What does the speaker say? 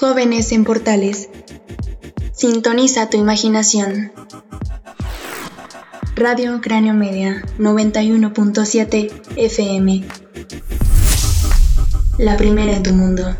Jóvenes en Portales. Sintoniza tu imaginación. Radio Cráneo Media 91.7 FM. La primera en tu mundo.